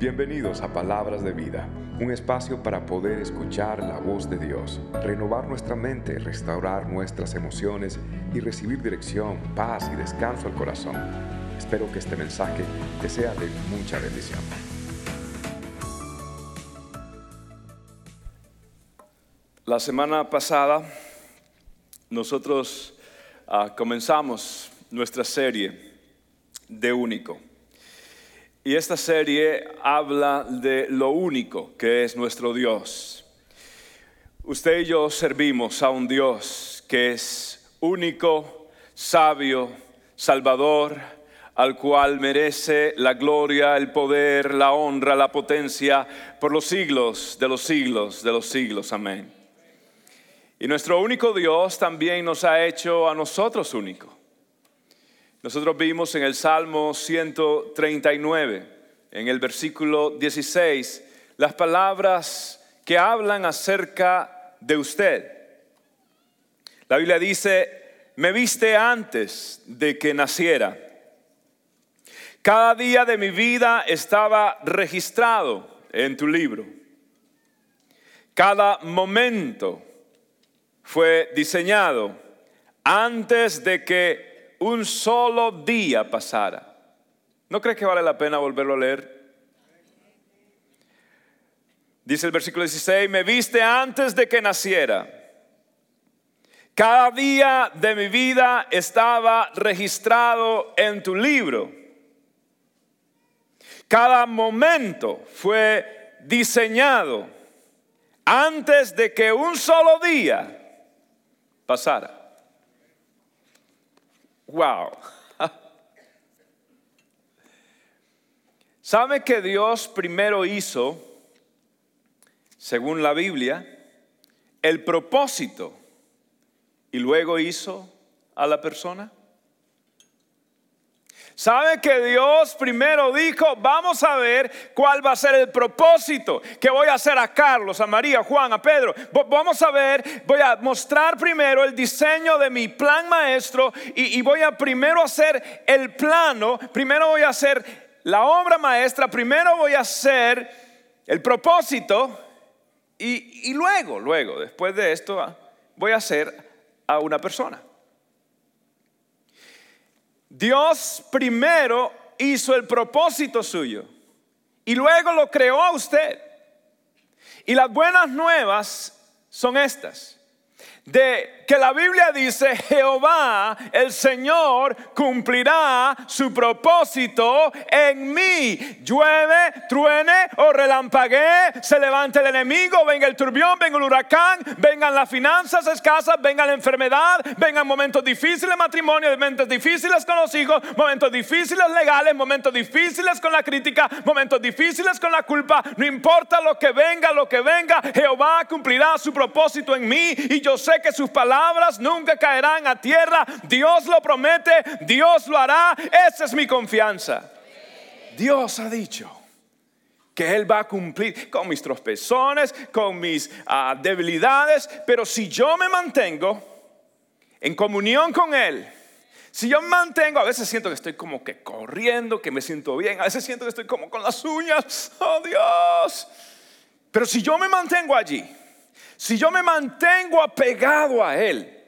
Bienvenidos a Palabras de Vida, un espacio para poder escuchar la voz de Dios, renovar nuestra mente, restaurar nuestras emociones y recibir dirección, paz y descanso al corazón. Espero que este mensaje te sea de mucha bendición. La semana pasada nosotros ah, comenzamos nuestra serie de único. Y esta serie habla de lo único que es nuestro Dios. Usted y yo servimos a un Dios que es único, sabio, salvador, al cual merece la gloria, el poder, la honra, la potencia por los siglos de los siglos de los siglos. Amén. Y nuestro único Dios también nos ha hecho a nosotros únicos. Nosotros vimos en el Salmo 139, en el versículo 16, las palabras que hablan acerca de usted. La Biblia dice, me viste antes de que naciera. Cada día de mi vida estaba registrado en tu libro. Cada momento fue diseñado antes de que un solo día pasara. ¿No crees que vale la pena volverlo a leer? Dice el versículo 16, me viste antes de que naciera. Cada día de mi vida estaba registrado en tu libro. Cada momento fue diseñado antes de que un solo día pasara. Wow. ¿Sabe que Dios primero hizo, según la Biblia, el propósito y luego hizo a la persona? ¿Sabe que Dios primero dijo, vamos a ver cuál va a ser el propósito que voy a hacer a Carlos, a María, a Juan, a Pedro? Vamos a ver, voy a mostrar primero el diseño de mi plan maestro y, voy a primero hacer el plano, primero voy a hacer la obra maestra, primero voy a hacer el propósito y, y luego, luego, después de esto, ah, voy a hacer a una persona. Dios primero hizo el propósito suyo y luego lo creó a usted. Y las buenas nuevas son estas de que la Biblia dice, Jehová, el Señor, cumplirá su propósito en mí. Llueve, truene o relampaguee, se levante el enemigo, venga el turbión, venga el huracán, vengan las finanzas escasas, venga la enfermedad, vengan momentos difíciles matrimonio, momentos difíciles con los hijos, momentos difíciles legales, momentos difíciles con la crítica, momentos difíciles con la culpa. No importa lo que venga, lo que venga, Jehová cumplirá su propósito en mí y yo sé que sus palabras nunca caerán a tierra. Dios lo promete, Dios lo hará. Esa es mi confianza. Dios ha dicho que Él va a cumplir con mis tropezones, con mis ah, debilidades, pero si yo me mantengo en comunión con Él, si yo me mantengo, a veces siento que estoy como que corriendo, que me siento bien, a veces siento que estoy como con las uñas, oh Dios, pero si yo me mantengo allí, si yo me mantengo apegado a Él,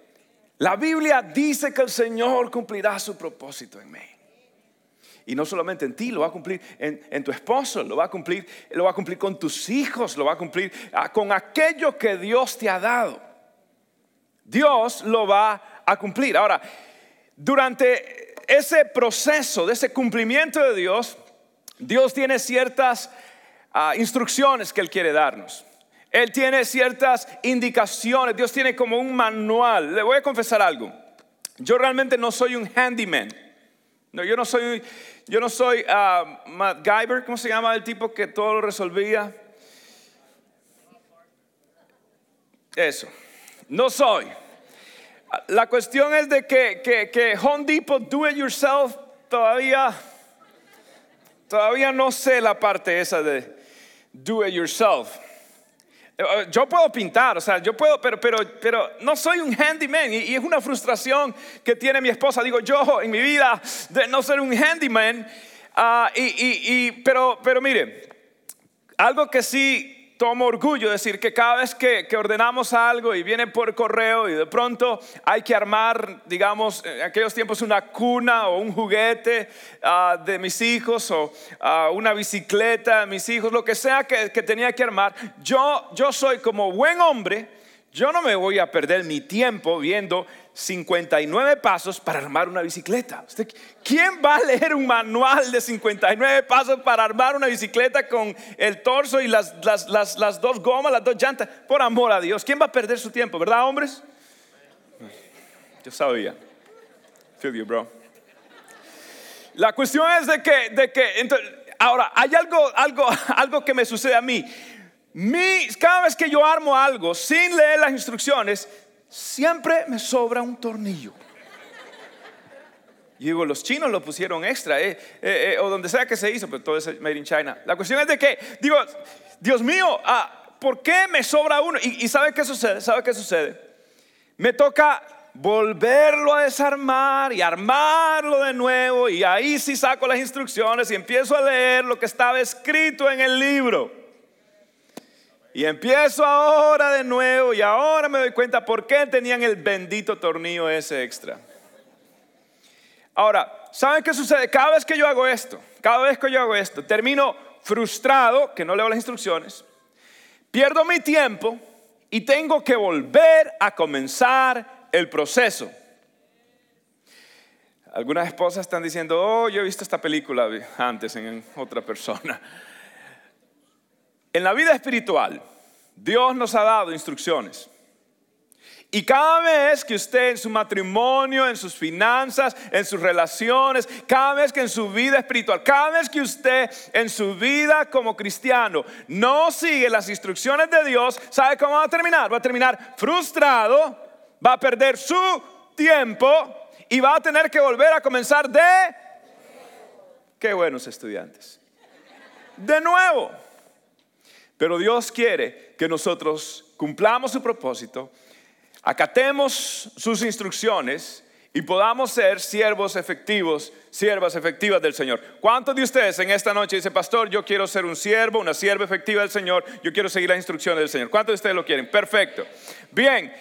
la Biblia dice que el Señor cumplirá su propósito en mí. Y no solamente en ti, lo va a cumplir en, tu esposo, lo va a cumplir, lo va a cumplir con tus hijos, lo va a cumplir ah, con aquello que Dios te ha dado. Dios lo va a cumplir. Ahora, durante ese proceso de ese cumplimiento de Dios, Dios tiene ciertas ah, instrucciones que Él quiere darnos. Él tiene ciertas indicaciones, Dios tiene como un manual. Le voy a confesar algo. Yo realmente no soy un handyman. No, yo no soy, yo no soy uh, MacGyver, ¿cómo se llama el tipo que todo lo resolvía? Eso, no soy. La cuestión es de que, que, que Home Depot Do It Yourself todavía, todavía no sé la parte esa de Do It Yourself. Eh, yo puedo pintar, o sea, yo puedo, pero, pero, pero no soy un handyman y, es una frustración que tiene mi esposa. Digo, yo en mi vida de no ser un handyman, ah, y, y, pero, pero mire, algo que sí tomo orgullo decir que cada vez que, ordenamos algo y viene por correo y de pronto hay que armar, digamos, en aquellos tiempos una cuna o un juguete ah, de mis hijos o ah, una bicicleta de mis hijos, lo que sea que, que tenía que armar, yo, yo soy como buen hombre, yo no me voy a perder mi tiempo viendo 59 pasos para armar una bicicleta. ¿Quién va a leer un manual de 59 pasos para armar una bicicleta con el torso y las, dos gomas, las dos llantas? Por amor a Dios, ¿quién va a perder su tiempo, verdad, hombres? Yo sabía. Feel you, bro. La cuestión es de que, de que ahora, hay algo, algo, algo que me sucede a mí. Cada vez que yo armo algo sin leer las instrucciones, siempre me sobra un tornillo. Y digo, los chinos lo pusieron extra, eh, eh, eh, o donde sea que se hizo, pero todo es made in China. La cuestión es de que, digo, Dios mío, ah, ¿por qué me sobra uno? Y, y ¿sabe qué sucede? ¿Sabe qué sucede? Me toca volverlo a desarmar y armarlo de nuevo y ahí sí saco las instrucciones y empiezo a leer lo que estaba escrito en el libro. Y empiezo ahora de nuevo y ahora me doy cuenta por qué tenían el bendito tornillo ese extra. Ahora, ¿saben qué sucede? Cada vez que yo hago esto, cada vez que yo hago esto, termino frustrado, que no leo las instrucciones, pierdo mi tiempo y tengo que volver a comenzar el proceso. Algunas esposas están diciendo, oh, yo he visto esta película antes en otra persona. En la vida espiritual, Dios nos ha dado instrucciones. Y cada vez que usted en su matrimonio, en sus finanzas, en sus relaciones, cada vez que en su vida espiritual, cada vez que usted en su vida como cristiano no sigue las instrucciones de Dios, ¿sabe cómo va a terminar? Va a terminar frustrado, va a perder su tiempo y va a tener que volver a comenzar de... Qué buenos estudiantes. De nuevo. Pero Dios quiere que nosotros cumplamos su propósito, acatemos sus instrucciones y podamos ser siervos efectivos, siervas efectivas del Señor. ¿Cuántos de ustedes en esta noche dicen, pastor, yo quiero ser un siervo, una sierva efectiva del Señor, yo quiero seguir las instrucciones del Señor? ¿Cuántos de ustedes lo quieren? Perfecto. Bien,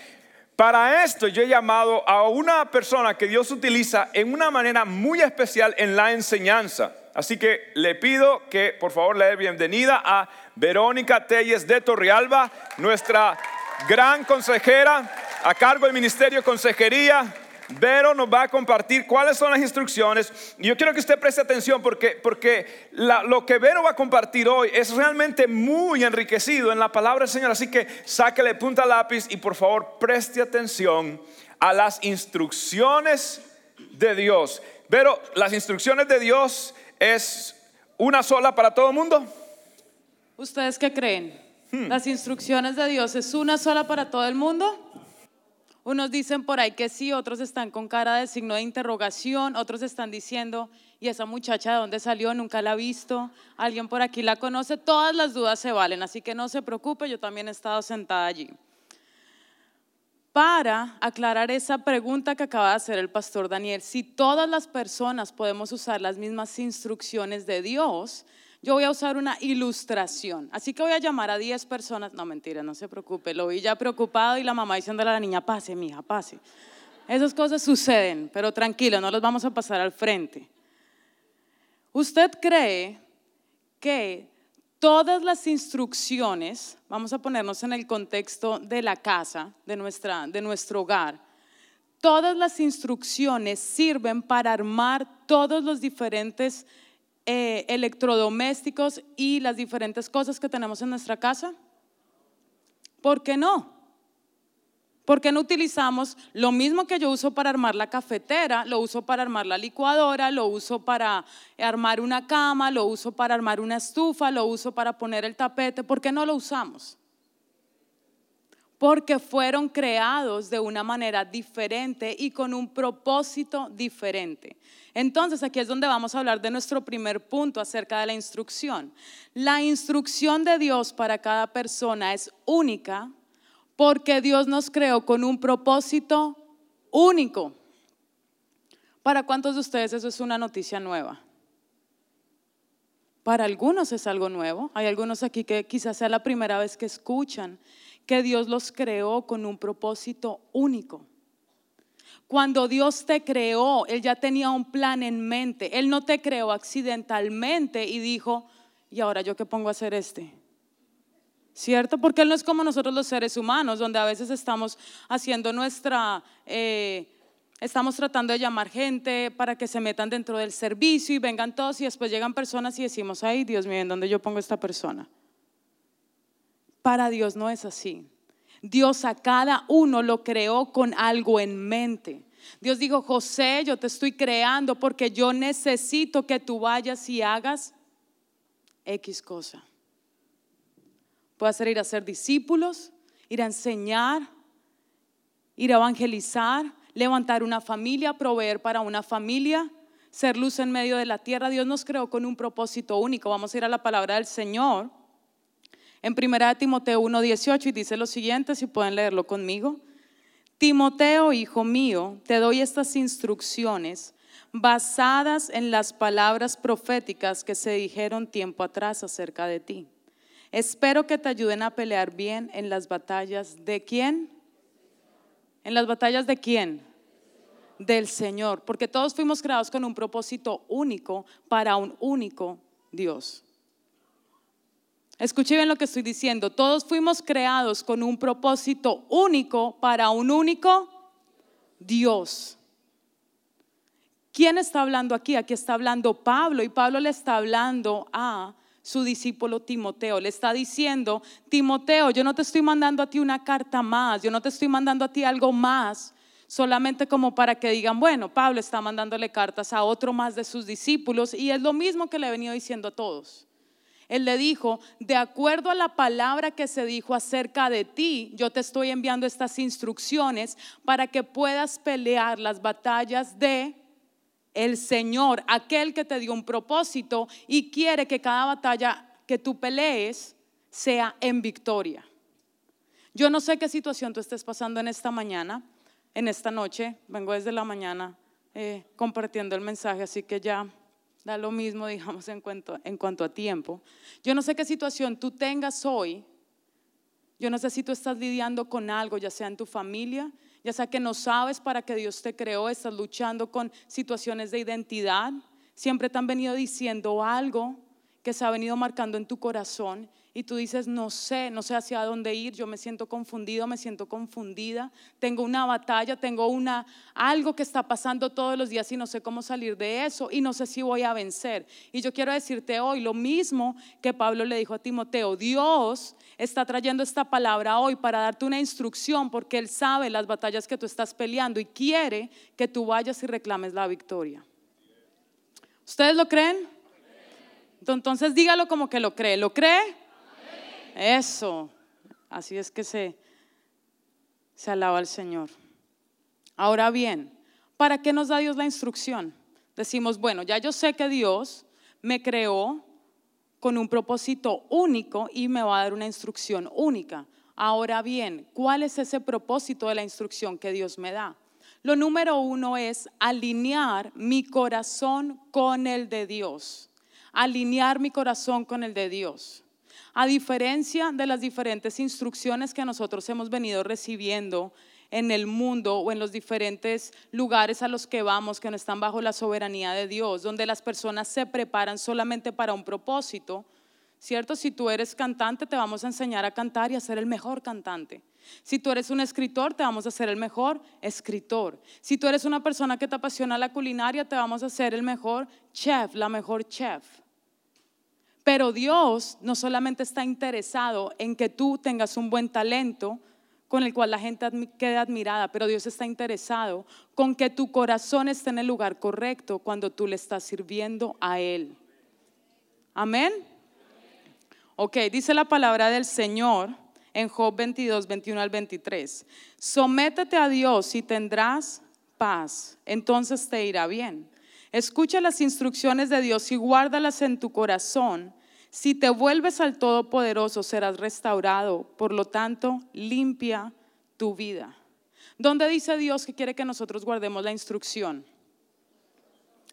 para esto yo he llamado a una persona que Dios utiliza en una manera muy especial en la enseñanza. Así que le pido que por favor le dé bienvenida a Verónica Telles de Torrealba, nuestra gran consejera a cargo del Ministerio de Consejería. Vero nos va a compartir cuáles son las instrucciones. Y yo quiero que usted preste atención porque, porque lo que Vero va a compartir hoy es realmente muy enriquecido en la palabra del Señor. Así que sáquele punta lápiz y por favor preste atención a las instrucciones de Dios. Vero, las instrucciones de Dios es una sola para todo el mundo. ¿Ustedes qué creen? ¿Las instrucciones de Dios es una sola para todo el mundo? Unos dicen por ahí que sí, otros están con cara de signo de interrogación, otros están diciendo, ¿y esa muchacha de dónde salió? Nunca la ha visto, alguien por aquí la conoce, todas las dudas se valen, así que no se preocupe, yo también he estado sentada allí. Para aclarar esa pregunta que acaba de hacer el pastor Daniel, si todas las personas podemos usar las mismas instrucciones de Dios, yo voy a usar una ilustración. Así que voy a llamar a 10 personas. No, mentira, no se preocupe. Lo vi ya preocupado y la mamá diciéndole a la niña, pase, mija, pase. Esas cosas suceden, pero tranquilo, no los vamos a pasar al frente. ¿Usted cree que todas las instrucciones, vamos a ponernos en el contexto de la casa, de, nuestra, de nuestro hogar, todas las instrucciones sirven para armar todos los diferentes eh, electrodomésticos y las diferentes cosas que tenemos en nuestra casa? ¿Por qué no? ¿Por qué no utilizamos lo mismo que yo uso para armar la cafetera, lo uso para armar la licuadora, lo uso para armar una cama, lo uso para armar una estufa, lo uso para poner el tapete? ¿Por qué no lo usamos? Porque fueron creados de una manera diferente y con un propósito diferente. Entonces aquí es donde vamos a hablar de nuestro primer punto acerca de la instrucción. La instrucción de Dios para cada persona es única porque Dios nos creó con un propósito único. ¿Para cuántos de ustedes eso es una noticia nueva? Para algunos es algo nuevo. Hay algunos aquí que quizás sea la primera vez que escuchan que Dios los creó con un propósito único. Cuando Dios te creó, Él ya tenía un plan en mente. Él no te creó accidentalmente y dijo, ¿y ahora yo qué pongo a hacer este? ¿Cierto? Porque Él no es como nosotros los seres humanos, donde a veces estamos haciendo nuestra... Eh, estamos tratando de llamar gente para que se metan dentro del servicio y vengan todos y después llegan personas y decimos, ay Dios mío, ¿en dónde yo pongo esta persona? Para Dios no es así. Dios a cada uno lo creó con algo en mente. Dios dijo, José, yo te estoy creando porque yo necesito que tú vayas y hagas X cosa. Puede ser ir a ser discípulos, ir a enseñar, ir a evangelizar, levantar una familia, proveer para una familia, ser luz en medio de la tierra. Dios nos creó con un propósito único. Vamos a ir a la palabra del Señor. En 1 Timoteo 1:18 y dice lo siguiente, si pueden leerlo conmigo. Timoteo, hijo mío, te doy estas instrucciones basadas en las palabras proféticas que se dijeron tiempo atrás acerca de ti. Espero que te ayuden a pelear bien en las batallas de quién? ¿En las batallas de quién? Del Señor, porque todos fuimos creados con un propósito único para un único Dios. Escuche bien lo que estoy diciendo. Todos fuimos creados con un propósito único para un único Dios. ¿Quién está hablando aquí? Aquí está hablando Pablo y Pablo le está hablando a su discípulo Timoteo. Le está diciendo, Timoteo, yo no te estoy mandando a ti una carta más, yo no te estoy mandando a ti algo más, solamente como para que digan, bueno, Pablo está mandándole cartas a otro más de sus discípulos y es lo mismo que le he venido diciendo a todos. Él le dijo, de acuerdo a la palabra que se dijo acerca de ti, yo te estoy enviando estas instrucciones para que puedas pelear las batallas de el Señor, aquel que te dio un propósito y quiere que cada batalla que tú pelees sea en victoria. Yo no sé qué situación tú estés pasando en esta mañana, en esta noche, vengo desde la mañana eh, compartiendo el mensaje, así que ya da lo mismo, digamos, en cuanto, en cuanto a tiempo. Yo no sé qué situación tú tengas hoy, yo no sé si tú estás lidiando con algo, ya sea en tu familia, ya sea que no sabes para qué Dios te creó, estás luchando con situaciones de identidad, siempre te han venido diciendo algo que se ha venido marcando en tu corazón y tú dices, no sé, no sé hacia dónde ir, yo me siento confundido, me siento confundida, tengo una batalla, tengo una algo que está pasando todos los días y no sé cómo salir de eso y no sé si voy a vencer. Y yo quiero decirte hoy lo mismo que Pablo le dijo a Timoteo, Dios está trayendo esta palabra hoy para darte una instrucción porque él sabe las batallas que tú estás peleando y quiere que tú vayas y reclames la victoria. ¿Ustedes lo creen? Entonces dígalo como que lo cree. ¿Lo cree? Eso. Así es que se, se alaba al Señor. Ahora bien, ¿para qué nos da Dios la instrucción? Decimos, bueno, ya yo sé que Dios me creó con un propósito único y me va a dar una instrucción única. Ahora bien, ¿cuál es ese propósito de la instrucción que Dios me da? Lo número uno es alinear mi corazón con el de Dios. Alinear mi corazón con el de Dios. A diferencia de las diferentes instrucciones que nosotros hemos venido recibiendo en el mundo o en los diferentes lugares a los que vamos que no están bajo la soberanía de Dios, donde las personas se preparan solamente para un propósito, ¿cierto? Si tú eres cantante, te vamos a enseñar a cantar y a ser el mejor cantante. Si tú eres un escritor, te vamos a hacer el mejor escritor. Si tú eres una persona que te apasiona la culinaria, te vamos a hacer el mejor chef, la mejor chef. Pero Dios no solamente está interesado en que tú tengas un buen talento con el cual la gente quede admirada, pero Dios está interesado con que tu corazón esté en el lugar correcto cuando tú le estás sirviendo a Él. Amén. Ok, dice la palabra del Señor en Job 22, 21 al 23. Sométete a Dios y tendrás paz, entonces te irá bien. Escucha las instrucciones de Dios y guárdalas en tu corazón. Si te vuelves al Todopoderoso, serás restaurado. Por lo tanto, limpia tu vida. ¿Dónde dice Dios que quiere que nosotros guardemos la instrucción?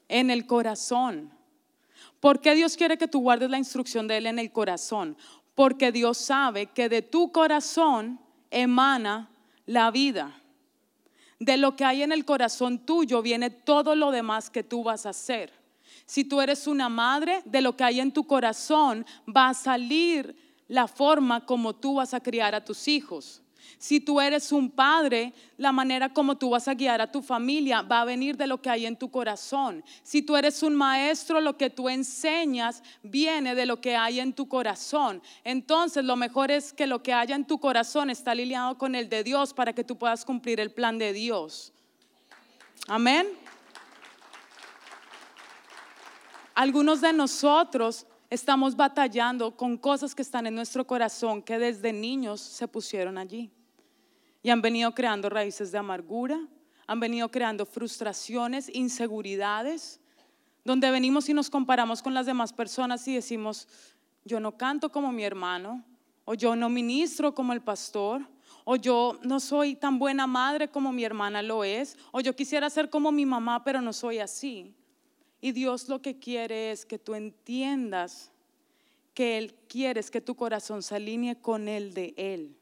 En el corazón. ¿Por qué Dios quiere que tú guardes la instrucción de Él en el corazón? Porque Dios sabe que de tu corazón emana la vida. De lo que hay en el corazón tuyo viene todo lo demás que tú vas a hacer. Si tú eres una madre, de lo que hay en tu corazón va a salir la forma como tú vas a criar a tus hijos. Si tú eres un padre, la manera como tú vas a guiar a tu familia va a venir de lo que hay en tu corazón. Si tú eres un maestro, lo que tú enseñas viene de lo que hay en tu corazón. Entonces, lo mejor es que lo que haya en tu corazón está alineado con el de Dios para que tú puedas cumplir el plan de Dios. Amén. Algunos de nosotros estamos batallando con cosas que están en nuestro corazón que desde niños se pusieron allí y han venido creando raíces de amargura, han venido creando frustraciones, inseguridades, donde venimos y nos comparamos con las demás personas y decimos, yo no canto como mi hermano, o yo no ministro como el pastor, o yo no soy tan buena madre como mi hermana lo es, o yo quisiera ser como mi mamá, pero no soy así. Y Dios lo que quiere es que tú entiendas que Él quiere que tu corazón se alinee con el de Él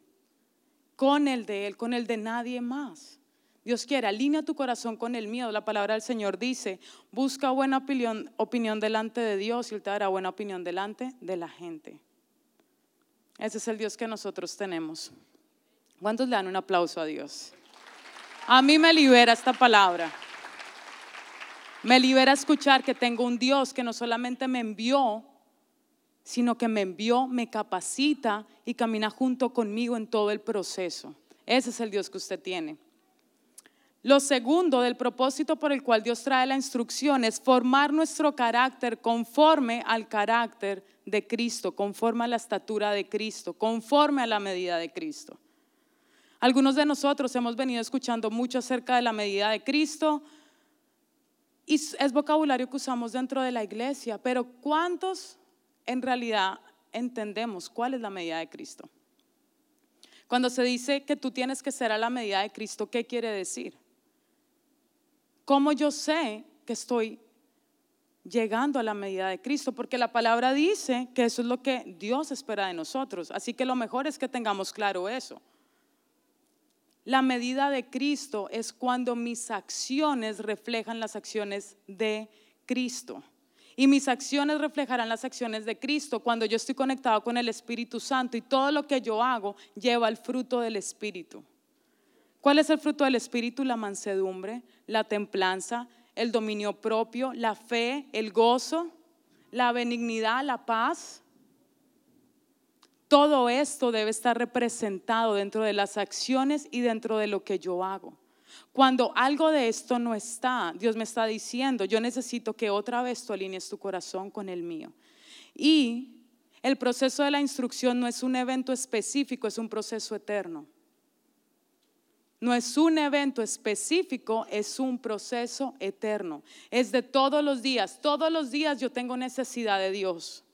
con el de Él, con el de nadie más. Dios quiere, alinea tu corazón con el mío. La palabra del Señor dice, busca buena opinión, opinión delante de Dios y Él te dará buena opinión delante de la gente. Ese es el Dios que nosotros tenemos. ¿Cuántos le dan un aplauso a Dios? A mí me libera esta palabra. Me libera escuchar que tengo un Dios que no solamente me envió sino que me envió, me capacita y camina junto conmigo en todo el proceso. Ese es el Dios que usted tiene. Lo segundo del propósito por el cual Dios trae la instrucción es formar nuestro carácter conforme al carácter de Cristo, conforme a la estatura de Cristo, conforme a la medida de Cristo. Algunos de nosotros hemos venido escuchando mucho acerca de la medida de Cristo y es vocabulario que usamos dentro de la iglesia, pero ¿cuántos en realidad entendemos cuál es la medida de Cristo. Cuando se dice que tú tienes que ser a la medida de Cristo, ¿qué quiere decir? ¿Cómo yo sé que estoy llegando a la medida de Cristo? Porque la palabra dice que eso es lo que Dios espera de nosotros. Así que lo mejor es que tengamos claro eso. La medida de Cristo es cuando mis acciones reflejan las acciones de Cristo. Y mis acciones reflejarán las acciones de Cristo cuando yo estoy conectado con el Espíritu Santo y todo lo que yo hago lleva el fruto del Espíritu. ¿Cuál es el fruto del Espíritu? La mansedumbre, la templanza, el dominio propio, la fe, el gozo, la benignidad, la paz. Todo esto debe estar representado dentro de las acciones y dentro de lo que yo hago. Cuando algo de esto no está, Dios me está diciendo, yo necesito que otra vez tú alinees tu corazón con el mío. Y el proceso de la instrucción no es un evento específico, es un proceso eterno. No es un evento específico, es un proceso eterno. Es de todos los días. Todos los días yo tengo necesidad de Dios.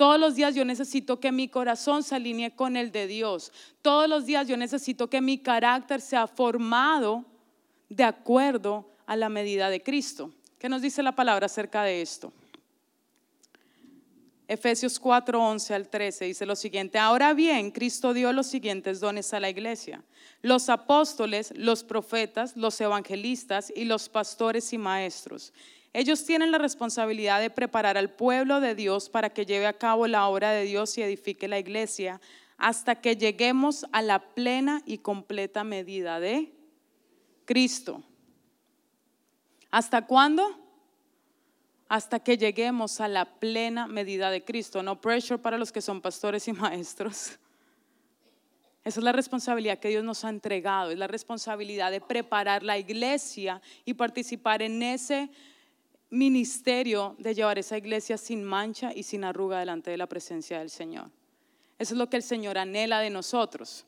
Todos los días yo necesito que mi corazón se alinee con el de Dios. Todos los días yo necesito que mi carácter sea formado de acuerdo a la medida de Cristo. ¿Qué nos dice la palabra acerca de esto? Efesios 4, 11 al 13 dice lo siguiente, ahora bien, Cristo dio los siguientes dones a la iglesia, los apóstoles, los profetas, los evangelistas y los pastores y maestros. Ellos tienen la responsabilidad de preparar al pueblo de Dios para que lleve a cabo la obra de Dios y edifique la iglesia hasta que lleguemos a la plena y completa medida de Cristo. ¿Hasta cuándo? Hasta que lleguemos a la plena medida de Cristo. No pressure para los que son pastores y maestros. Esa es la responsabilidad que Dios nos ha entregado. Es la responsabilidad de preparar la iglesia y participar en ese ministerio de llevar esa iglesia sin mancha y sin arruga delante de la presencia del Señor. Eso es lo que el Señor anhela de nosotros.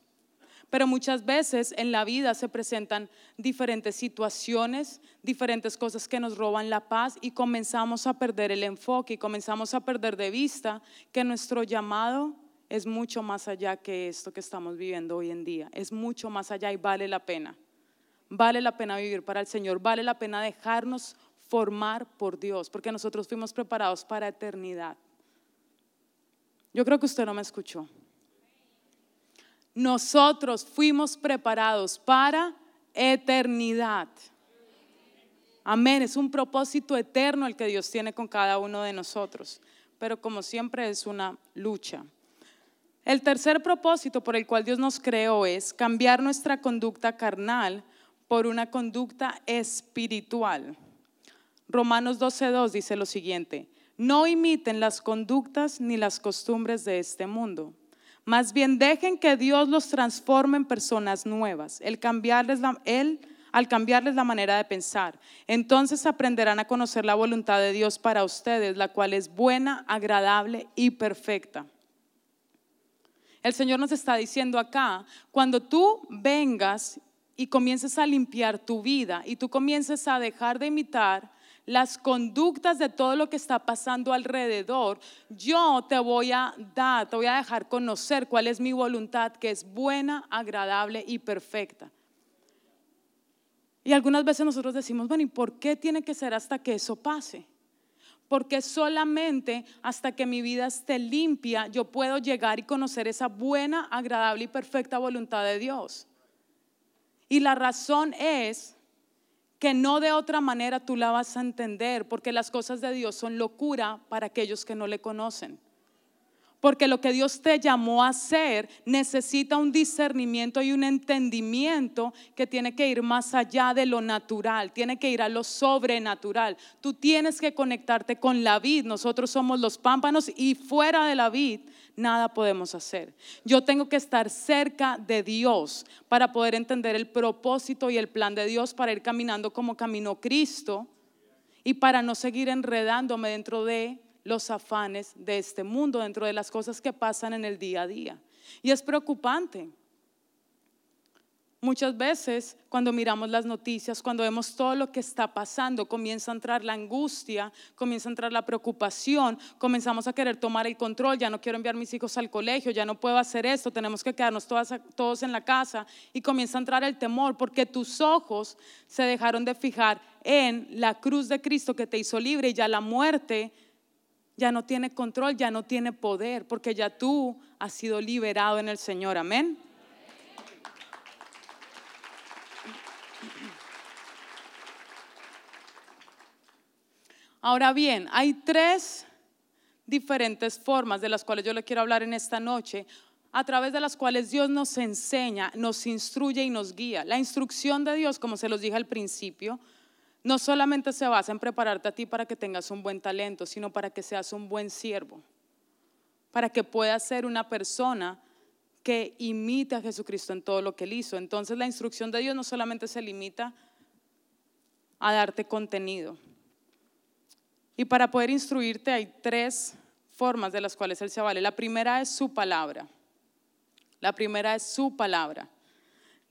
Pero muchas veces en la vida se presentan diferentes situaciones, diferentes cosas que nos roban la paz y comenzamos a perder el enfoque y comenzamos a perder de vista que nuestro llamado es mucho más allá que esto que estamos viviendo hoy en día. Es mucho más allá y vale la pena. Vale la pena vivir para el Señor, vale la pena dejarnos formar por Dios, porque nosotros fuimos preparados para eternidad. Yo creo que usted no me escuchó. Nosotros fuimos preparados para eternidad. Amén, es un propósito eterno el que Dios tiene con cada uno de nosotros, pero como siempre es una lucha. El tercer propósito por el cual Dios nos creó es cambiar nuestra conducta carnal por una conducta espiritual. Romanos 12.2 dice lo siguiente, no imiten las conductas ni las costumbres de este mundo. Más bien dejen que Dios los transforme en personas nuevas, el cambiarles él, al cambiarles la manera de pensar. Entonces aprenderán a conocer la voluntad de Dios para ustedes, la cual es buena, agradable y perfecta. El Señor nos está diciendo acá, cuando tú vengas y comiences a limpiar tu vida y tú comiences a dejar de imitar las conductas de todo lo que está pasando alrededor, yo te voy a dar, te voy a dejar conocer cuál es mi voluntad, que es buena, agradable y perfecta. Y algunas veces nosotros decimos, bueno, ¿y por qué tiene que ser hasta que eso pase? Porque solamente hasta que mi vida esté limpia yo puedo llegar y conocer esa buena, agradable y perfecta voluntad de Dios. Y la razón es que no de otra manera tú la vas a entender, porque las cosas de Dios son locura para aquellos que no le conocen. Porque lo que Dios te llamó a hacer necesita un discernimiento y un entendimiento que tiene que ir más allá de lo natural, tiene que ir a lo sobrenatural. Tú tienes que conectarte con la vid. Nosotros somos los pámpanos y fuera de la vid nada podemos hacer. Yo tengo que estar cerca de Dios para poder entender el propósito y el plan de Dios para ir caminando como caminó Cristo y para no seguir enredándome dentro de los afanes de este mundo, dentro de las cosas que pasan en el día a día. Y es preocupante. Muchas veces cuando miramos las noticias, cuando vemos todo lo que está pasando, comienza a entrar la angustia, comienza a entrar la preocupación, comenzamos a querer tomar el control, ya no quiero enviar mis hijos al colegio, ya no puedo hacer esto, tenemos que quedarnos todos en la casa y comienza a entrar el temor porque tus ojos se dejaron de fijar en la cruz de Cristo que te hizo libre y ya la muerte ya no tiene control, ya no tiene poder, porque ya tú has sido liberado en el Señor. Amén. Ahora bien, hay tres diferentes formas de las cuales yo le quiero hablar en esta noche, a través de las cuales Dios nos enseña, nos instruye y nos guía. La instrucción de Dios, como se los dije al principio, no solamente se basa en prepararte a ti para que tengas un buen talento, sino para que seas un buen siervo, para que puedas ser una persona que imite a Jesucristo en todo lo que él hizo. Entonces la instrucción de Dios no solamente se limita a darte contenido. Y para poder instruirte hay tres formas de las cuales Él se vale. La primera es su palabra. La primera es su palabra.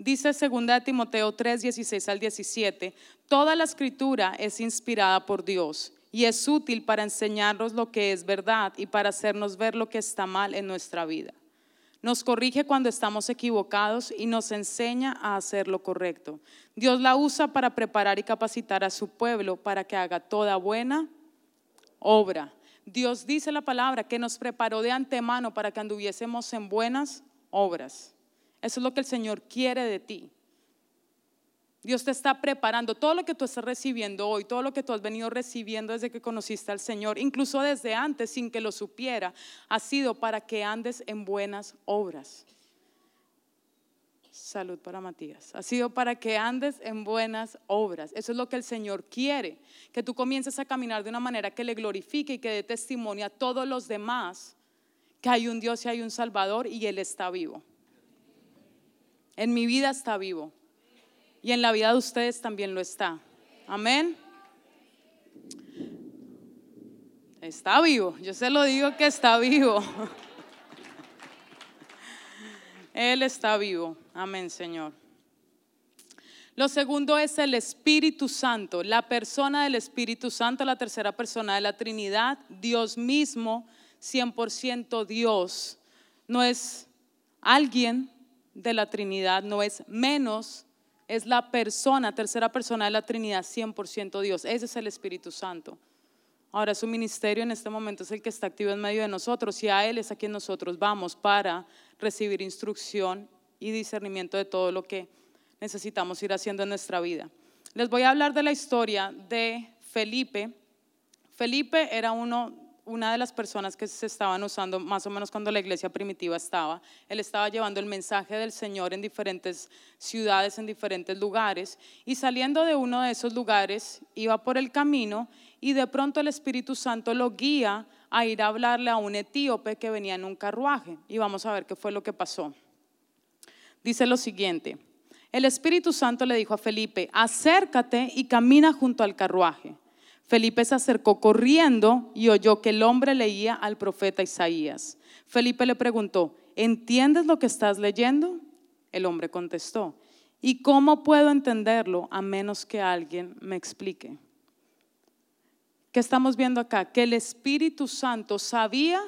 Dice 2 Timoteo 3, 16 al 17, toda la escritura es inspirada por Dios y es útil para enseñarnos lo que es verdad y para hacernos ver lo que está mal en nuestra vida. Nos corrige cuando estamos equivocados y nos enseña a hacer lo correcto. Dios la usa para preparar y capacitar a su pueblo para que haga toda buena obra. Dios dice la palabra que nos preparó de antemano para que anduviésemos en buenas obras. Eso es lo que el Señor quiere de ti. Dios te está preparando. Todo lo que tú estás recibiendo hoy, todo lo que tú has venido recibiendo desde que conociste al Señor, incluso desde antes sin que lo supiera, ha sido para que andes en buenas obras. Salud para Matías. Ha sido para que andes en buenas obras. Eso es lo que el Señor quiere. Que tú comiences a caminar de una manera que le glorifique y que dé testimonio a todos los demás que hay un Dios y hay un Salvador y Él está vivo. En mi vida está vivo. Y en la vida de ustedes también lo está. Amén. Está vivo. Yo se lo digo que está vivo. Él está vivo. Amén, Señor. Lo segundo es el Espíritu Santo, la persona del Espíritu Santo, la tercera persona de la Trinidad, Dios mismo, 100% Dios. No es alguien, de la Trinidad no es menos es la persona, tercera persona de la Trinidad, 100% Dios. Ese es el Espíritu Santo. Ahora su ministerio en este momento es el que está activo en medio de nosotros y a Él es a quien nosotros vamos para recibir instrucción y discernimiento de todo lo que necesitamos ir haciendo en nuestra vida. Les voy a hablar de la historia de Felipe. Felipe era uno, una de las personas que se estaban usando más o menos cuando la iglesia primitiva estaba. Él estaba llevando el mensaje del Señor en diferentes ciudades, en diferentes lugares. Y saliendo de uno de esos lugares, iba por el camino y de pronto el Espíritu Santo lo guía a ir a hablarle a un etíope que venía en un carruaje. Y vamos a ver qué fue lo que pasó. Dice lo siguiente. El Espíritu Santo le dijo a Felipe, acércate y camina junto al carruaje. Felipe se acercó corriendo y oyó que el hombre leía al profeta Isaías. Felipe le preguntó, ¿entiendes lo que estás leyendo? El hombre contestó, ¿y cómo puedo entenderlo a menos que alguien me explique? ¿Qué estamos viendo acá? Que el Espíritu Santo sabía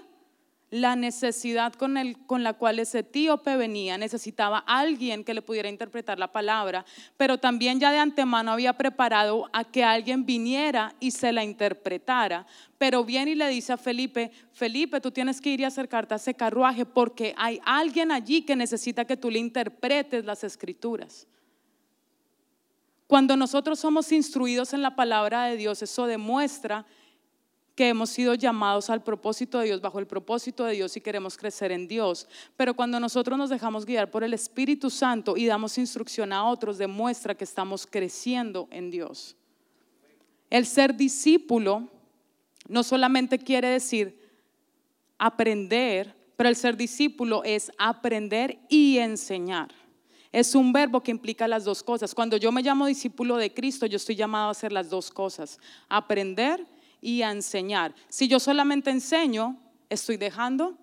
la necesidad con, el, con la cual ese etíope venía, necesitaba alguien que le pudiera interpretar la palabra, pero también ya de antemano había preparado a que alguien viniera y se la interpretara. Pero viene y le dice a Felipe, Felipe, tú tienes que ir y acercarte a ese carruaje porque hay alguien allí que necesita que tú le interpretes las escrituras. Cuando nosotros somos instruidos en la palabra de Dios, eso demuestra que hemos sido llamados al propósito de Dios, bajo el propósito de Dios y queremos crecer en Dios. Pero cuando nosotros nos dejamos guiar por el Espíritu Santo y damos instrucción a otros, demuestra que estamos creciendo en Dios. El ser discípulo no solamente quiere decir aprender, pero el ser discípulo es aprender y enseñar. Es un verbo que implica las dos cosas. Cuando yo me llamo discípulo de Cristo, yo estoy llamado a hacer las dos cosas, aprender y a enseñar. Si yo solamente enseño, estoy dejando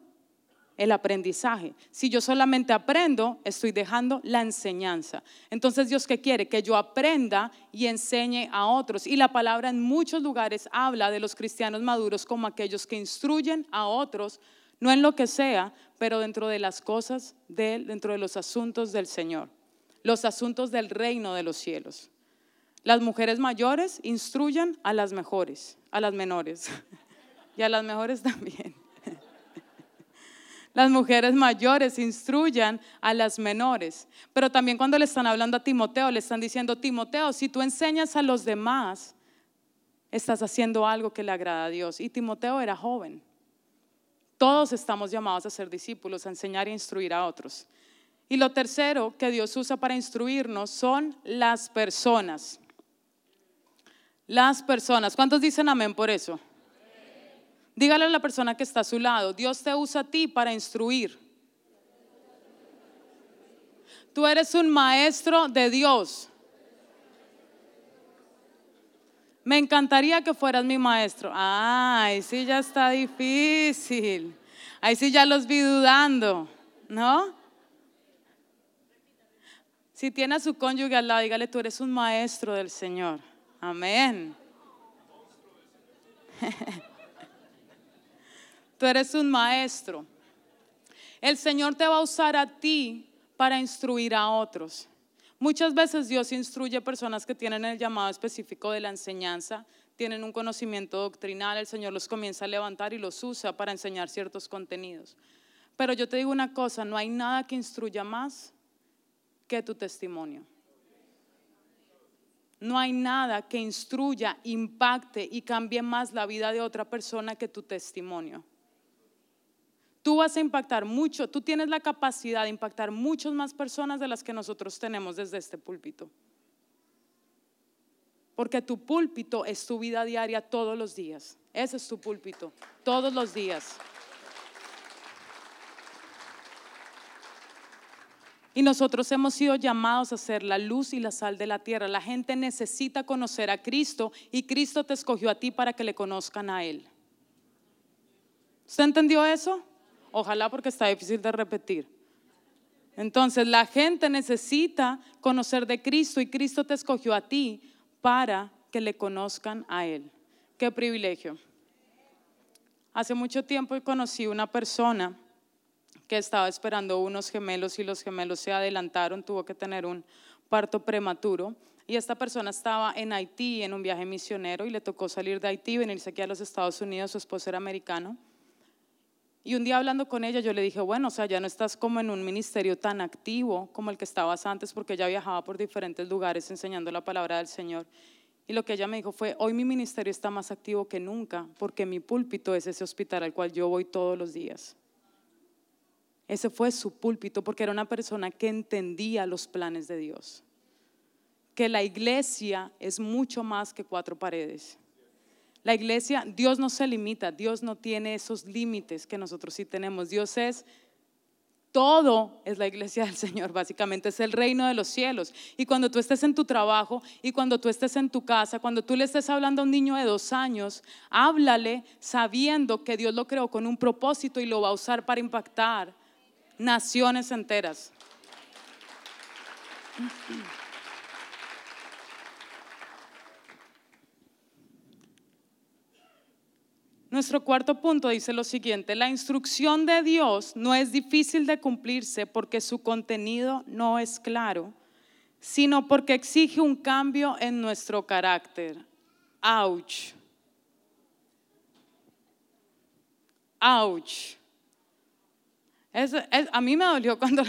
el aprendizaje. Si yo solamente aprendo, estoy dejando la enseñanza. Entonces Dios qué quiere? Que yo aprenda y enseñe a otros. Y la palabra en muchos lugares habla de los cristianos maduros como aquellos que instruyen a otros no en lo que sea, pero dentro de las cosas de Él, dentro de los asuntos del Señor, los asuntos del reino de los cielos. Las mujeres mayores instruyan a las mejores, a las menores y a las mejores también. Las mujeres mayores instruyan a las menores, pero también cuando le están hablando a Timoteo, le están diciendo, Timoteo, si tú enseñas a los demás, estás haciendo algo que le agrada a Dios. Y Timoteo era joven. Todos estamos llamados a ser discípulos, a enseñar e instruir a otros. Y lo tercero que Dios usa para instruirnos son las personas. Las personas. ¿Cuántos dicen amén por eso? Dígale a la persona que está a su lado, Dios te usa a ti para instruir. Tú eres un maestro de Dios. Me encantaría que fueras mi maestro. Ay, sí ya está difícil. Ahí sí ya los vi dudando, ¿no? Si tiene a su cónyuge al lado, dígale, tú eres un maestro del Señor. Amén. tú eres un maestro. El Señor te va a usar a ti para instruir a otros. Muchas veces Dios instruye personas que tienen el llamado específico de la enseñanza, tienen un conocimiento doctrinal, el Señor los comienza a levantar y los usa para enseñar ciertos contenidos. Pero yo te digo una cosa, no hay nada que instruya más que tu testimonio. No hay nada que instruya, impacte y cambie más la vida de otra persona que tu testimonio. Tú vas a impactar mucho, tú tienes la capacidad de impactar muchas más personas de las que nosotros tenemos desde este púlpito. Porque tu púlpito es tu vida diaria todos los días. Ese es tu púlpito, todos los días. Y nosotros hemos sido llamados a ser la luz y la sal de la tierra. La gente necesita conocer a Cristo y Cristo te escogió a ti para que le conozcan a Él. ¿Usted entendió eso? Ojalá porque está difícil de repetir. Entonces la gente necesita conocer de Cristo y Cristo te escogió a ti para que le conozcan a Él. Qué privilegio. Hace mucho tiempo conocí una persona que estaba esperando unos gemelos y los gemelos se adelantaron, tuvo que tener un parto prematuro. Y esta persona estaba en Haití en un viaje misionero y le tocó salir de Haití venirse aquí a los Estados Unidos, su esposo era americano. Y un día hablando con ella, yo le dije, bueno, o sea, ya no estás como en un ministerio tan activo como el que estabas antes, porque ella viajaba por diferentes lugares enseñando la palabra del Señor. Y lo que ella me dijo fue, hoy mi ministerio está más activo que nunca, porque mi púlpito es ese hospital al cual yo voy todos los días. Ese fue su púlpito, porque era una persona que entendía los planes de Dios. Que la iglesia es mucho más que cuatro paredes la iglesia, Dios no se limita, Dios no tiene esos límites que nosotros sí tenemos. Dios es todo es la iglesia del Señor, básicamente es el reino de los cielos. Y cuando tú estés en tu trabajo y cuando tú estés en tu casa, cuando tú le estés hablando a un niño de dos años, háblale sabiendo que Dios lo creó con un propósito y lo va a usar para impactar naciones enteras. Nuestro cuarto punto dice lo siguiente, la instrucción de Dios no es difícil de cumplirse porque su contenido no es claro, sino porque exige un cambio en nuestro carácter. Ouch. Ouch. A mí me dolió cuando,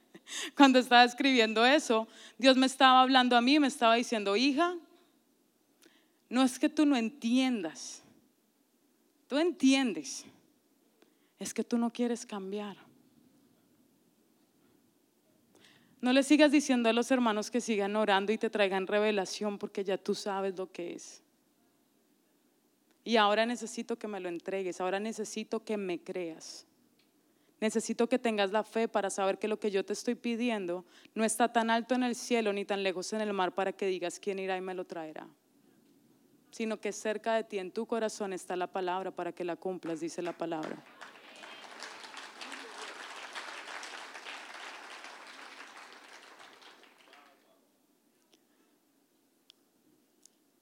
cuando estaba escribiendo eso. Dios me estaba hablando a mí, me estaba diciendo, hija, no es que tú no entiendas Tú entiendes, es que tú no quieres cambiar. No le sigas diciendo a los hermanos que sigan orando y te traigan revelación porque ya tú sabes lo que es. Y ahora necesito que me lo entregues, ahora necesito que me creas. Necesito que tengas la fe para saber que lo que yo te estoy pidiendo no está tan alto en el cielo ni tan lejos en el mar para que digas quién irá y me lo traerá sino que cerca de ti, en tu corazón, está la palabra para que la cumplas, dice la palabra.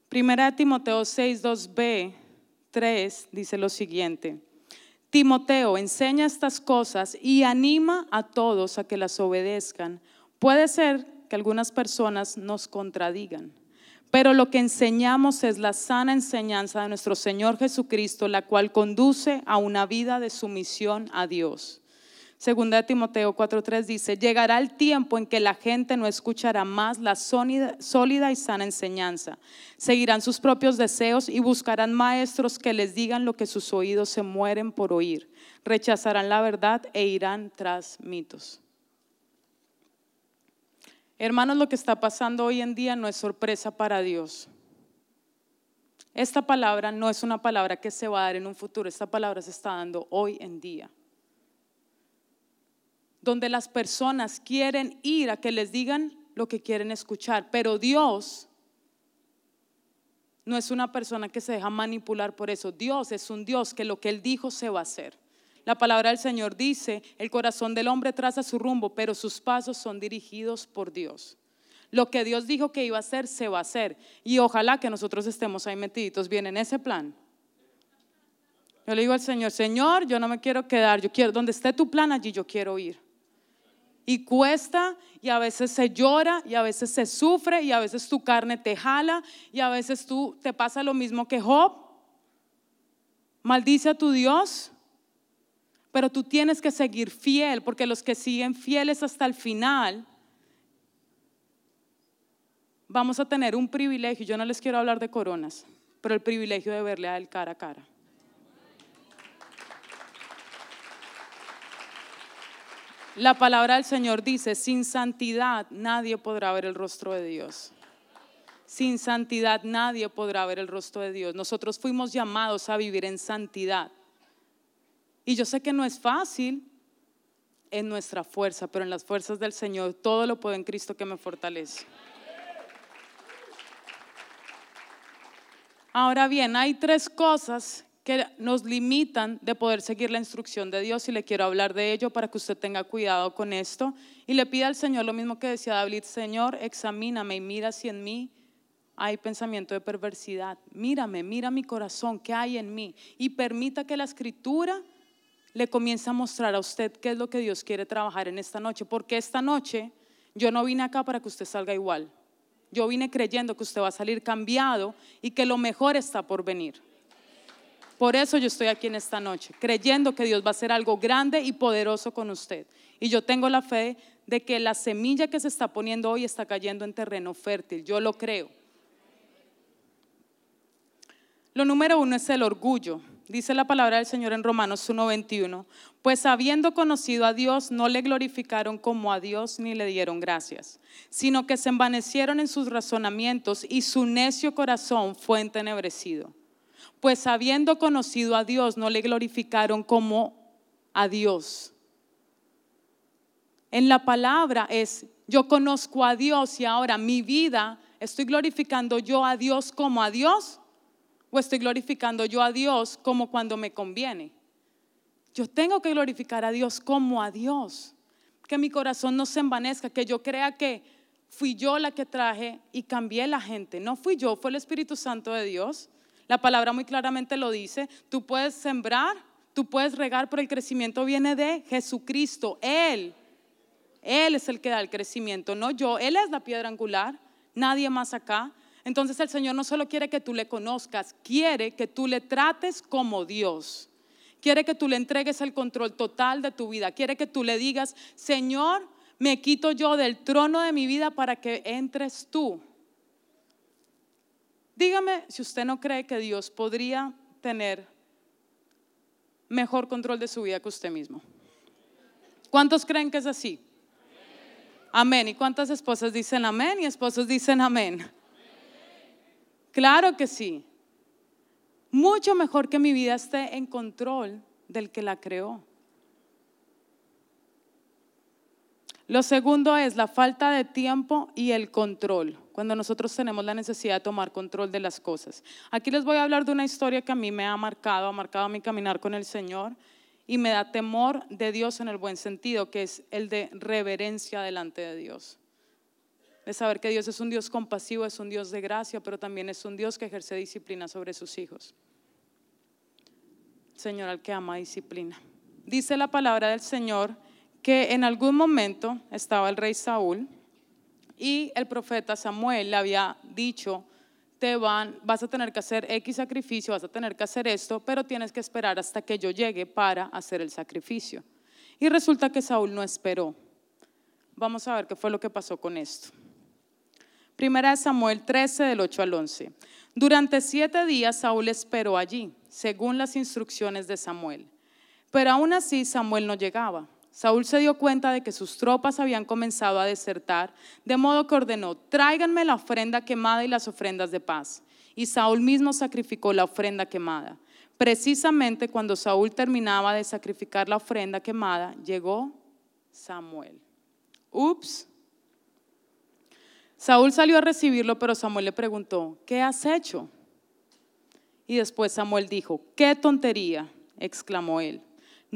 Primera Timoteo 6, 2b, 3 dice lo siguiente. Timoteo enseña estas cosas y anima a todos a que las obedezcan. Puede ser que algunas personas nos contradigan pero lo que enseñamos es la sana enseñanza de nuestro Señor Jesucristo, la cual conduce a una vida de sumisión a Dios. Segunda de Timoteo 4:3 dice, llegará el tiempo en que la gente no escuchará más la sólida y sana enseñanza. Seguirán sus propios deseos y buscarán maestros que les digan lo que sus oídos se mueren por oír. Rechazarán la verdad e irán tras mitos. Hermanos, lo que está pasando hoy en día no es sorpresa para Dios. Esta palabra no es una palabra que se va a dar en un futuro, esta palabra se está dando hoy en día. Donde las personas quieren ir a que les digan lo que quieren escuchar, pero Dios no es una persona que se deja manipular por eso. Dios es un Dios que lo que Él dijo se va a hacer. La palabra del Señor dice, el corazón del hombre traza su rumbo, pero sus pasos son dirigidos por Dios. Lo que Dios dijo que iba a hacer, se va a hacer. Y ojalá que nosotros estemos ahí metiditos bien en ese plan. Yo le digo al Señor, Señor, yo no me quiero quedar, yo quiero, donde esté tu plan, allí yo quiero ir. Y cuesta, y a veces se llora, y a veces se sufre, y a veces tu carne te jala, y a veces tú te pasa lo mismo que Job. Maldice a tu Dios, pero tú tienes que seguir fiel, porque los que siguen fieles hasta el final, vamos a tener un privilegio. Yo no les quiero hablar de coronas, pero el privilegio de verle a él cara a cara. La palabra del Señor dice, sin santidad nadie podrá ver el rostro de Dios. Sin santidad nadie podrá ver el rostro de Dios. Nosotros fuimos llamados a vivir en santidad. Y yo sé que no es fácil en nuestra fuerza, pero en las fuerzas del Señor todo lo puedo en Cristo que me fortalece. Ahora bien, hay tres cosas que nos limitan de poder seguir la instrucción de Dios y le quiero hablar de ello para que usted tenga cuidado con esto y le pida al Señor lo mismo que decía David, Señor, examíname y mira si en mí hay pensamiento de perversidad. Mírame, mira mi corazón, qué hay en mí y permita que la escritura le comienza a mostrar a usted qué es lo que Dios quiere trabajar en esta noche, porque esta noche Yo no vine acá para que usted salga igual. Yo vine creyendo que usted va a salir cambiado y que lo mejor está por venir. Por eso yo estoy aquí en esta noche, creyendo que Dios va a hacer algo grande y poderoso con usted. Y yo tengo la fe de que la semilla que se está poniendo hoy está cayendo en terreno fértil. Yo lo creo. Lo número uno es el orgullo. Dice la palabra del Señor en Romanos 1:21. Pues habiendo conocido a Dios, no le glorificaron como a Dios ni le dieron gracias, sino que se envanecieron en sus razonamientos y su necio corazón fue entenebrecido pues habiendo conocido a Dios, no le glorificaron como a Dios. En la palabra es, yo conozco a Dios y ahora mi vida, ¿estoy glorificando yo a Dios como a Dios? ¿O estoy glorificando yo a Dios como cuando me conviene? Yo tengo que glorificar a Dios como a Dios. Que mi corazón no se envanezca, que yo crea que fui yo la que traje y cambié la gente. No fui yo, fue el Espíritu Santo de Dios. La palabra muy claramente lo dice. Tú puedes sembrar, tú puedes regar, pero el crecimiento viene de Jesucristo. Él, Él es el que da el crecimiento, no yo. Él es la piedra angular, nadie más acá. Entonces el Señor no solo quiere que tú le conozcas, quiere que tú le trates como Dios. Quiere que tú le entregues el control total de tu vida. Quiere que tú le digas, Señor, me quito yo del trono de mi vida para que entres tú. Dígame si usted no cree que Dios podría tener mejor control de su vida que usted mismo. ¿Cuántos creen que es así? Amén. ¿Y cuántas esposas dicen amén y esposos dicen amén? Claro que sí. Mucho mejor que mi vida esté en control del que la creó. Lo segundo es la falta de tiempo y el control, cuando nosotros tenemos la necesidad de tomar control de las cosas. Aquí les voy a hablar de una historia que a mí me ha marcado, ha marcado mi caminar con el Señor y me da temor de Dios en el buen sentido, que es el de reverencia delante de Dios. De saber que Dios es un Dios compasivo, es un Dios de gracia, pero también es un Dios que ejerce disciplina sobre sus hijos. Señor al que ama disciplina. Dice la palabra del Señor que en algún momento estaba el rey Saúl y el profeta Samuel le había dicho, te van, vas a tener que hacer X sacrificio, vas a tener que hacer esto, pero tienes que esperar hasta que yo llegue para hacer el sacrificio. Y resulta que Saúl no esperó. Vamos a ver qué fue lo que pasó con esto. Primera de Samuel 13 del 8 al 11. Durante siete días Saúl esperó allí, según las instrucciones de Samuel. Pero aún así Samuel no llegaba. Saúl se dio cuenta de que sus tropas habían comenzado a desertar, de modo que ordenó, tráiganme la ofrenda quemada y las ofrendas de paz. Y Saúl mismo sacrificó la ofrenda quemada. Precisamente cuando Saúl terminaba de sacrificar la ofrenda quemada, llegó Samuel. Ups. Saúl salió a recibirlo, pero Samuel le preguntó, ¿qué has hecho? Y después Samuel dijo, qué tontería, exclamó él.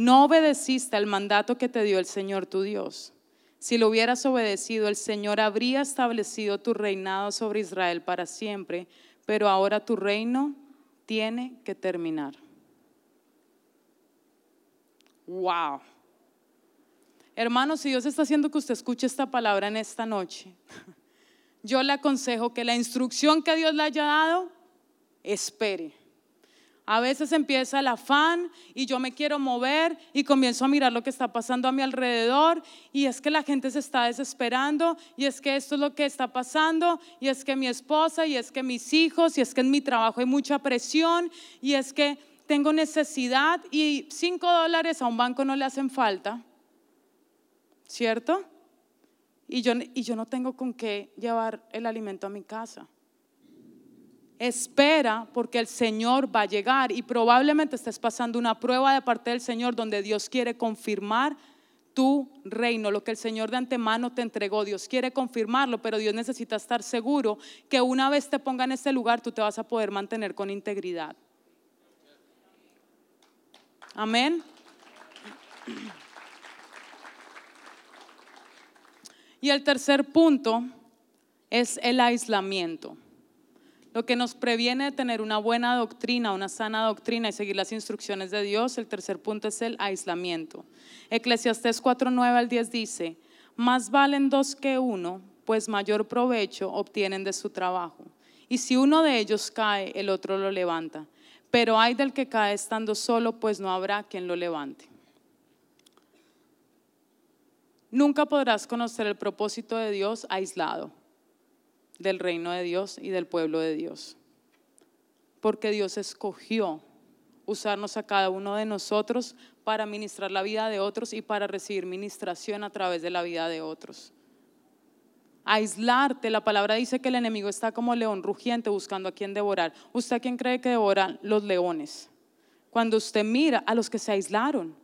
No obedeciste al mandato que te dio el Señor tu Dios. Si lo hubieras obedecido, el Señor habría establecido tu reinado sobre Israel para siempre, pero ahora tu reino tiene que terminar. Wow. Hermanos, si Dios está haciendo que usted escuche esta palabra en esta noche, yo le aconsejo que la instrucción que Dios le haya dado, espere. A veces empieza el afán y yo me quiero mover y comienzo a mirar lo que está pasando a mi alrededor y es que la gente se está desesperando y es que esto es lo que está pasando y es que mi esposa y es que mis hijos y es que en mi trabajo hay mucha presión y es que tengo necesidad y cinco dólares a un banco no le hacen falta, ¿cierto? Y yo, y yo no tengo con qué llevar el alimento a mi casa espera porque el Señor va a llegar y probablemente estés pasando una prueba de parte del Señor donde Dios quiere confirmar tu reino, lo que el Señor de antemano te entregó. Dios quiere confirmarlo, pero Dios necesita estar seguro que una vez te ponga en este lugar, tú te vas a poder mantener con integridad. Amén. Y el tercer punto es el aislamiento. Lo que nos previene de tener una buena doctrina, una sana doctrina y seguir las instrucciones de Dios, el tercer punto es el aislamiento. Eclesiastés 4, 9 al 10 dice, Más valen dos que uno, pues mayor provecho obtienen de su trabajo. Y si uno de ellos cae, el otro lo levanta. Pero hay del que cae estando solo, pues no habrá quien lo levante. Nunca podrás conocer el propósito de Dios aislado del reino de Dios y del pueblo de Dios. Porque Dios escogió usarnos a cada uno de nosotros para ministrar la vida de otros y para recibir ministración a través de la vida de otros. Aislarte, la palabra dice que el enemigo está como león rugiente buscando a quien devorar. ¿Usted quién cree que devoran los leones? Cuando usted mira a los que se aislaron,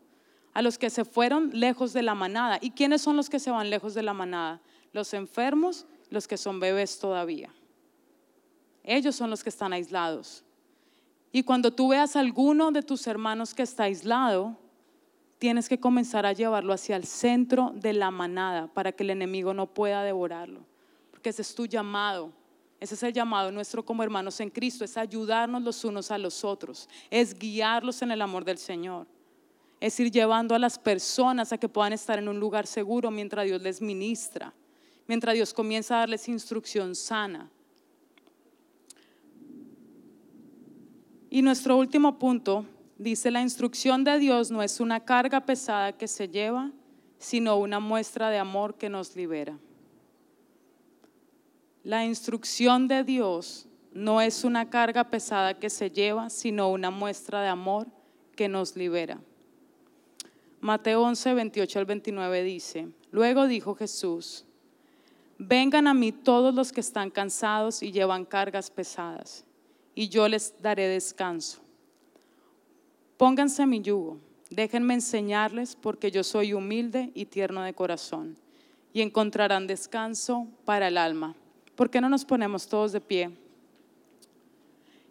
a los que se fueron lejos de la manada. ¿Y quiénes son los que se van lejos de la manada? Los enfermos, los que son bebés todavía. Ellos son los que están aislados. Y cuando tú veas alguno de tus hermanos que está aislado, tienes que comenzar a llevarlo hacia el centro de la manada para que el enemigo no pueda devorarlo. Porque ese es tu llamado. Ese es el llamado nuestro como hermanos en Cristo, es ayudarnos los unos a los otros, es guiarlos en el amor del Señor, es ir llevando a las personas a que puedan estar en un lugar seguro mientras Dios les ministra, mientras Dios comienza a darles instrucción sana. Y nuestro último punto dice, la instrucción de Dios no es una carga pesada que se lleva, sino una muestra de amor que nos libera. La instrucción de Dios no es una carga pesada que se lleva, sino una muestra de amor que nos libera. Mateo 11, 28 al 29 dice, luego dijo Jesús, vengan a mí todos los que están cansados y llevan cargas pesadas y yo les daré descanso. Pónganse mi yugo, déjenme enseñarles porque yo soy humilde y tierno de corazón y encontrarán descanso para el alma. ¿Por qué no nos ponemos todos de pie?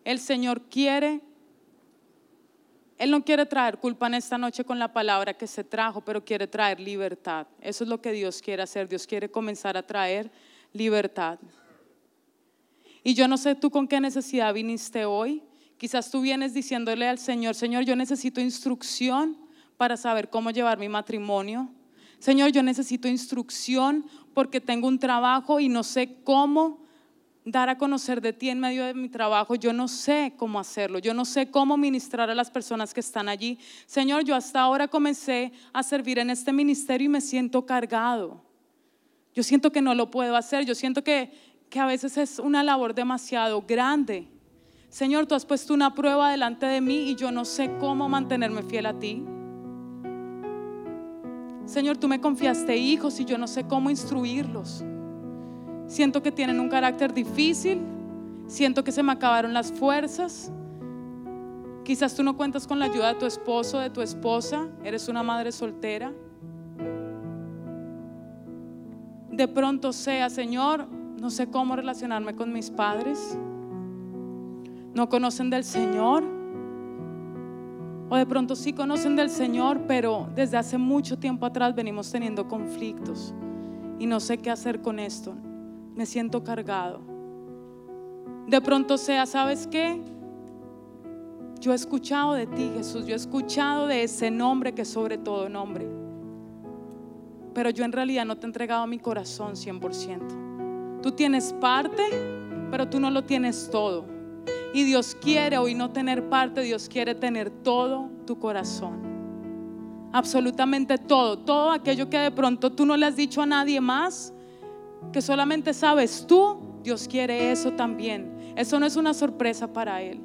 El Señor quiere, Él no quiere traer culpa en esta noche con la palabra que se trajo, pero quiere traer libertad. Eso es lo que Dios quiere hacer. Dios quiere comenzar a traer libertad. Y yo no sé tú con qué necesidad viniste hoy. Quizás tú vienes diciéndole al Señor, Señor, yo necesito instrucción para saber cómo llevar mi matrimonio. Señor, yo necesito instrucción porque tengo un trabajo y no sé cómo dar a conocer de ti en medio de mi trabajo. Yo no sé cómo hacerlo. Yo no sé cómo ministrar a las personas que están allí. Señor, yo hasta ahora comencé a servir en este ministerio y me siento cargado. Yo siento que no lo puedo hacer. Yo siento que, que a veces es una labor demasiado grande. Señor, tú has puesto una prueba delante de mí y yo no sé cómo mantenerme fiel a ti. Señor, tú me confiaste hijos y yo no sé cómo instruirlos. Siento que tienen un carácter difícil, siento que se me acabaron las fuerzas. Quizás tú no cuentas con la ayuda de tu esposo, de tu esposa, eres una madre soltera. De pronto sea, Señor, no sé cómo relacionarme con mis padres. No conocen del Señor. O de pronto sí conocen del Señor, pero desde hace mucho tiempo atrás venimos teniendo conflictos. Y no sé qué hacer con esto. Me siento cargado. De pronto sea, ¿sabes qué? Yo he escuchado de ti, Jesús. Yo he escuchado de ese nombre que es sobre todo nombre. Pero yo en realidad no te he entregado mi corazón 100%. Tú tienes parte, pero tú no lo tienes todo. Y Dios quiere hoy no tener parte, Dios quiere tener todo tu corazón. Absolutamente todo, todo aquello que de pronto tú no le has dicho a nadie más, que solamente sabes tú, Dios quiere eso también. Eso no es una sorpresa para Él.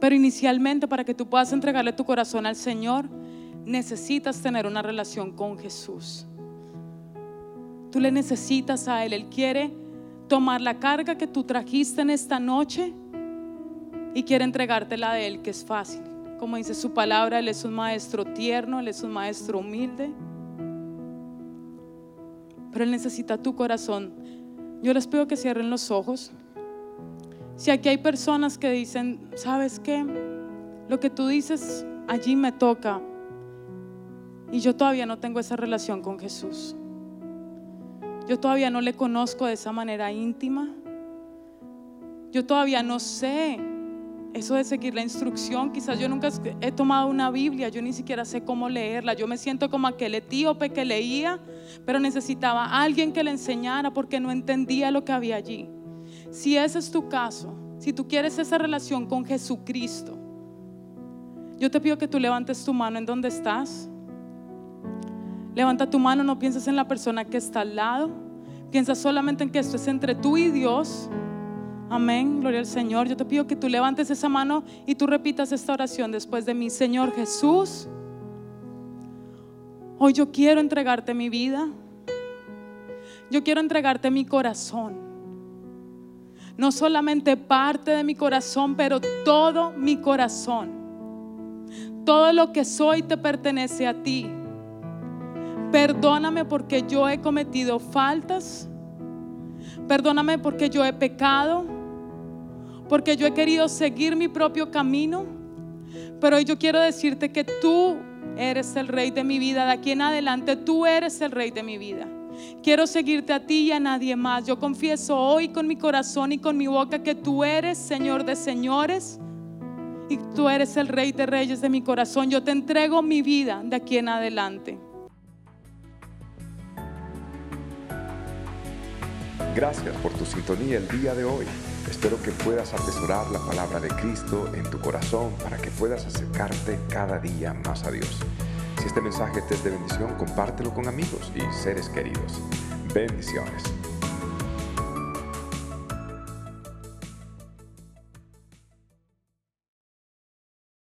Pero inicialmente para que tú puedas entregarle tu corazón al Señor, necesitas tener una relación con Jesús. Tú le necesitas a Él. Él quiere tomar la carga que tú trajiste en esta noche y quiere entregártela de Él, que es fácil. Como dice su palabra, Él es un maestro tierno, Él es un maestro humilde. Pero Él necesita tu corazón. Yo les pido que cierren los ojos. Si aquí hay personas que dicen, ¿sabes qué? Lo que tú dices allí me toca. Y yo todavía no tengo esa relación con Jesús. Yo todavía no le conozco de esa manera íntima. Yo todavía no sé eso de seguir la instrucción, quizás yo nunca he tomado una Biblia, yo ni siquiera sé cómo leerla, yo me siento como aquel etíope que leía, pero necesitaba a alguien que le enseñara porque no entendía lo que había allí. Si ese es tu caso, si tú quieres esa relación con Jesucristo, yo te pido que tú levantes tu mano en donde estás. Levanta tu mano, no pienses en la persona que está al lado. Piensa solamente en que esto es entre tú y Dios. Amén, gloria al Señor. Yo te pido que tú levantes esa mano y tú repitas esta oración después de mí. Señor Jesús, hoy yo quiero entregarte mi vida. Yo quiero entregarte mi corazón. No solamente parte de mi corazón, pero todo mi corazón. Todo lo que soy te pertenece a ti. Perdóname porque yo he cometido faltas. Perdóname porque yo he pecado. Porque yo he querido seguir mi propio camino. Pero hoy yo quiero decirte que tú eres el rey de mi vida. De aquí en adelante tú eres el rey de mi vida. Quiero seguirte a ti y a nadie más. Yo confieso hoy con mi corazón y con mi boca que tú eres Señor de señores y tú eres el rey de reyes de mi corazón. Yo te entrego mi vida de aquí en adelante. Gracias por tu sintonía el día de hoy. Espero que puedas atesorar la palabra de Cristo en tu corazón para que puedas acercarte cada día más a Dios. Si este mensaje te es de bendición, compártelo con amigos y seres queridos. Bendiciones.